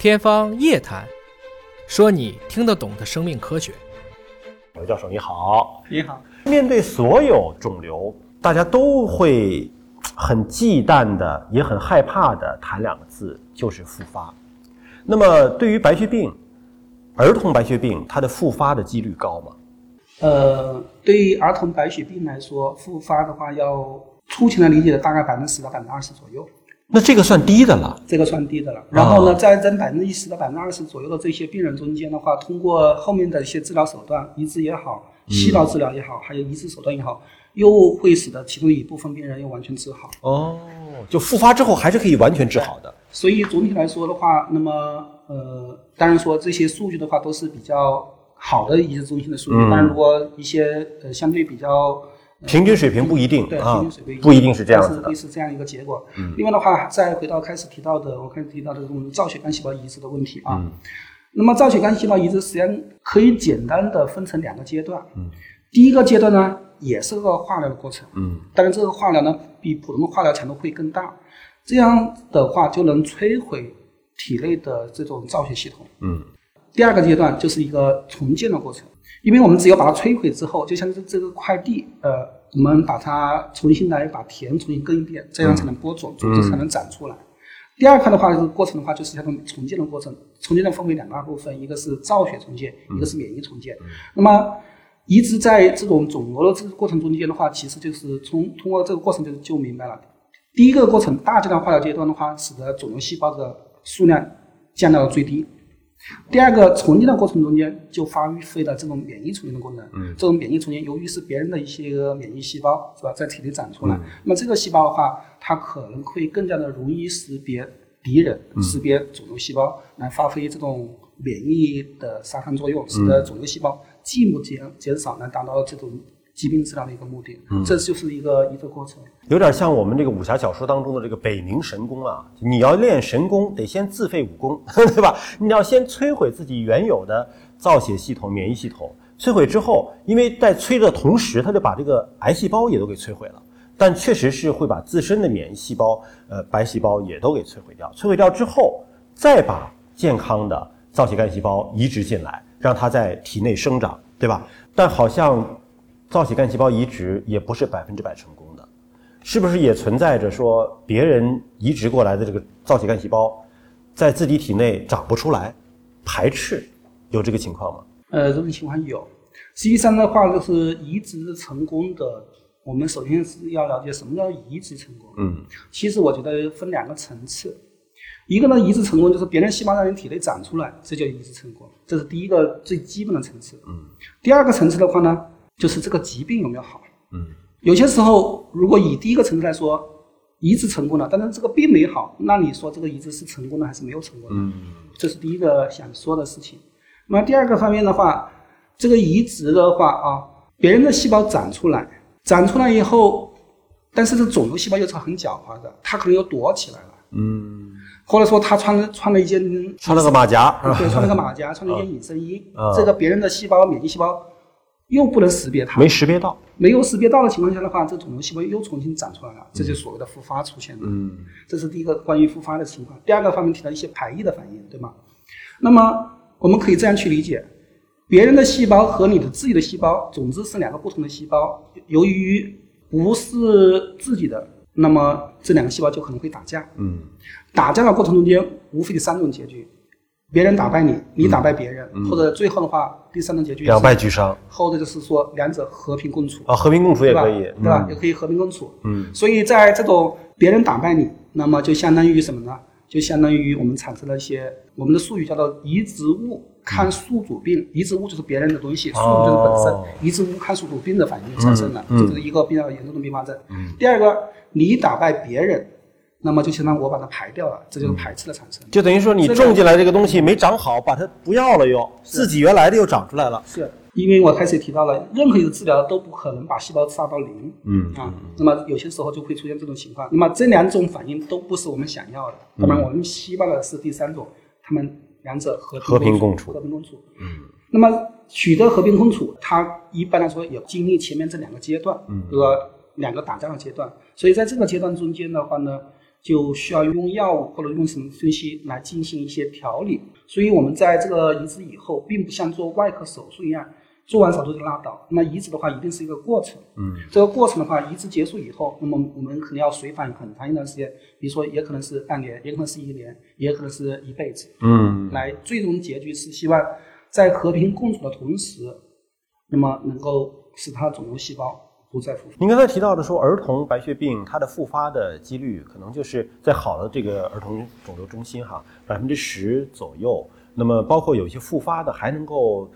天方夜谭，说你听得懂的生命科学。刘教授你好，你好。面对所有肿瘤，大家都会很忌惮的，也很害怕的谈两个字，就是复发。那么对于白血病，儿童白血病，它的复发的几率高吗？呃，对于儿童白血病来说，复发的话，要粗浅的理解的大概百分之十到百分之二十左右，那这个算低的了。这个算低的了。然后呢，在这百分之一十到百分之二十左右的这些病人中间的话，通过后面的一些治疗手段，移植也好，细胞治疗也好，还有移植手段也好，又会使得其中一部分病人又完全治好。哦，就复发之后还是可以完全治好的。所以总体来说的话，那么呃，当然说这些数据的话都是比较好的移植中心的数据，但如果一些呃相对比较平均水平不一定平均水平，不一定是这样子的但是。是这样一个结果。另外的话，再回到开始提到的，我开始提到的这种造血干细胞移植的问题啊。那么造血干细胞移植实际上可以简单的分成两个阶段。第一个阶段呢，也是个化疗的过程。嗯，当然这个化疗呢，比普通的化疗强度会更大，这样的话就能摧毁体内的这种造血系统。嗯，第二个阶段就是一个重建的过程，因为我们只有把它摧毁之后，就像这这个块地，呃，我们把它重新来把田重新耕一遍，这样才能播种，种子才能长出来。第二块的话，这个过程的话，就是像这种重建的过程。重建呢分为两大部分，一个是造血重建，一个是免疫重建。那么移植在这种肿瘤的这个过程中间的话，其实就是从通过这个过程就就明白了。第一个过程，大剂量化疗阶段的话，使得肿瘤细胞的数量降到了最低。第二个重建的过程中间，就发挥了这种免疫重建的功能。嗯，这种免疫重建由于是别人的一些个免疫细胞是吧，在体内长出来，那么这个细胞的话，它可能会更加的容易识别敌人，识别肿瘤细胞，来发挥这种免疫的杀伤作用，使得肿瘤细胞进一步减减少，来达到这种疾病治疗的一个目的。这就是一个一个过程。有点像我们这个武侠小说当中的这个北冥神功啊，你要练神功，得先自废武功，对吧？你要先摧毁自己原有的造血系统、免疫系统，摧毁之后，因为在摧的同时，它就把这个癌细胞也都给摧毁了。但确实是会把自身的免疫细胞、呃白细胞也都给摧毁掉。摧毁掉之后，再把健康的造血干细胞移植进来，让它在体内生长，对吧？但好像造血干细胞移植也不是百分之百成功的。是不是也存在着说别人移植过来的这个造血干细胞，在自己体内长不出来，排斥，有这个情况吗？呃，这种情况有。实际上的话，就是移植成功的，我们首先是要了解什么叫移植成功。嗯，其实我觉得分两个层次，一个呢，移植成功就是别人细胞在你体内长出来，这叫移植成功，这是第一个最基本的层次。嗯，第二个层次的话呢，就是这个疾病有没有好。嗯，有些时候，如果以第一个层次来说，移植成功了，但是这个病没好，那你说这个移植是成功的还是没有成功的？嗯，这是第一个想说的事情。那么第二个方面的话，这个移植的话啊，别人的细胞长出来，长出来以后，但是这肿瘤细胞又是很狡猾的，它可能又躲起来了，嗯，或者说他穿了穿了。一件穿了个马甲，是吧对，穿了个马甲，穿了 一件隐身衣，啊这个别人的细胞免疫细胞又不能识别它，没识别到。没有识别到的情况下的话，这肿瘤细胞又重新长出来了，这就所谓的复发出现了。嗯，这是第一个关于复发的情况。第二个方面提到一些排异的反应，对吗？那么我们可以这样去理解：别人的细胞和你的自己的细胞，总之是两个不同的细胞，由于不是自己的，那么这两个细胞就可能会打架。嗯，打架的过程中间，无非的三种结局：别人打败你，你打败别人，或者最后的话，第三种结局两败俱伤后者就是说两者和平共处。啊，和平共处也？可以，对吧？嗯也可以和平共处。嗯，所以在这种别人打败你，那么就相当于什么呢？就相当于我们产生了一些我们的术语叫做移植物抗宿主病。移植物就是别人的东西，宿主就是本身。哦移植物抗宿主病的反应产生了，嗯这就是一个比较严重的并发症。第二个，你打败别人，那么就相当于我把它排掉了，这就是排斥的产生。就等于说你种进来这个东西没长好，把它不要了又，自己原来的又长出来了。是因为我开始也提到了，任何一个治疗都不可能把细胞杀到零。嗯啊，那么有些时候就会出现这种情况。那么这两种反应都不是我们想要的，当然我们希望的是第三种，他们两者和和平共处和平共处。嗯。那么取得和平共处，它一般来说也经历前面这两个阶段，嗯，和两个打仗的阶段。所以在这个阶段中间的话呢，就需要用药物或者用什么东西来进行一些调理。所以我们在这个移植以后，并不像做外科手术一样，做完手术就拉倒。那么移植的话，一定是一个过程。嗯，这个过程的话，移植结束以后，那么我们可能要随访很长一段时间，比如说也可能是半年，也可能是一年，也可能是一辈子。嗯来最终结局是希望在和平共处的同时，那么能够使它的肿瘤细胞不再复发。您刚才提到的说，儿童白血病它的复发的几率可能就是在好的这个儿童肿瘤中心哈，百分之十左右。那么包括有一些复发的还能够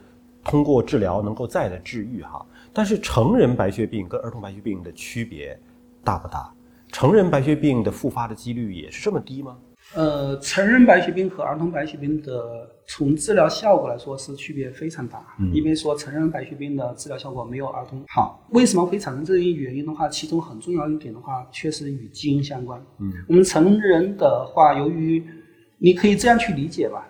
通过治疗能够再的治愈哈。但是成人白血病跟儿童白血病的区别大不大？成人白血病的复发的几率也是这么低吗？呃，成人白血病和儿童白血病的从治疗效果来说是区别非常大，因为说成人白血病的治疗效果没有儿童好。为什么会产生这一原因的话，其中很重要一点的话，确实与基因相关。嗯，我们成人的话，由于你可以这样去理解吧，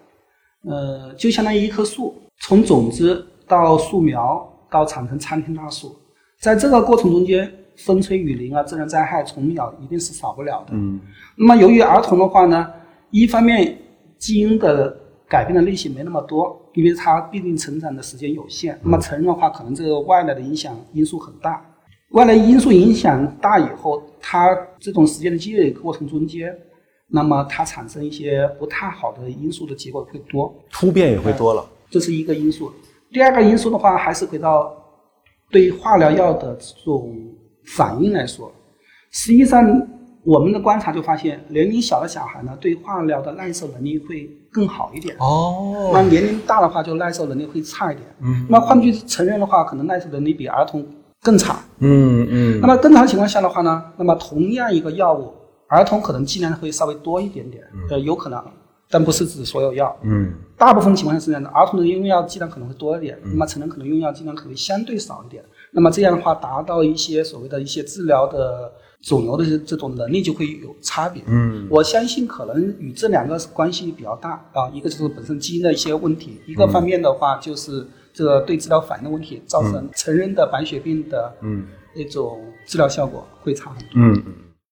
呃，就相当于一棵树，从种子到树苗到产成参天大树，在这个过程中间，风吹雨淋啊，自然灾害、虫咬一定是少不了的。嗯那么由于儿童的话呢，一方面基因的改变的类型没那么多，因为他毕竟成长的时间有限。那么成人的话，可能这个外来的影响因素很大，外来因素影响大以后，它这种时间的积累过程中间，那么它产生一些不太好的因素的结果会多。突变也会多了。这是一个因素。第二个因素的话，还是回到对化疗药的这种反应来说，实际上我们的观察就发现，年龄小的小孩呢，对化疗的耐受能力会更好一点。哦那年龄大的话，就耐受能力会差一点。嗯那么换句成人的话，可能耐受能力比儿童更差。嗯嗯那么正常情况下的话呢，那么同样一个药物，儿童可能剂量会稍微多一点点，呃，有可能，但不是指所有药。嗯大部分情况下是这样的，儿童的用药剂量可能会多一点，那么成人可能用药剂量可能相对少一点。那么这样的话，达到一些所谓的一些治疗的肿瘤的这这种能力就会有差别。嗯我相信可能与这两个关系比较大啊，一个就是本身基因的一些问题，一个方面的话就是这个对治疗反应的问题，造成成人的白血病的嗯那种治疗效果会差很多。嗯嗯。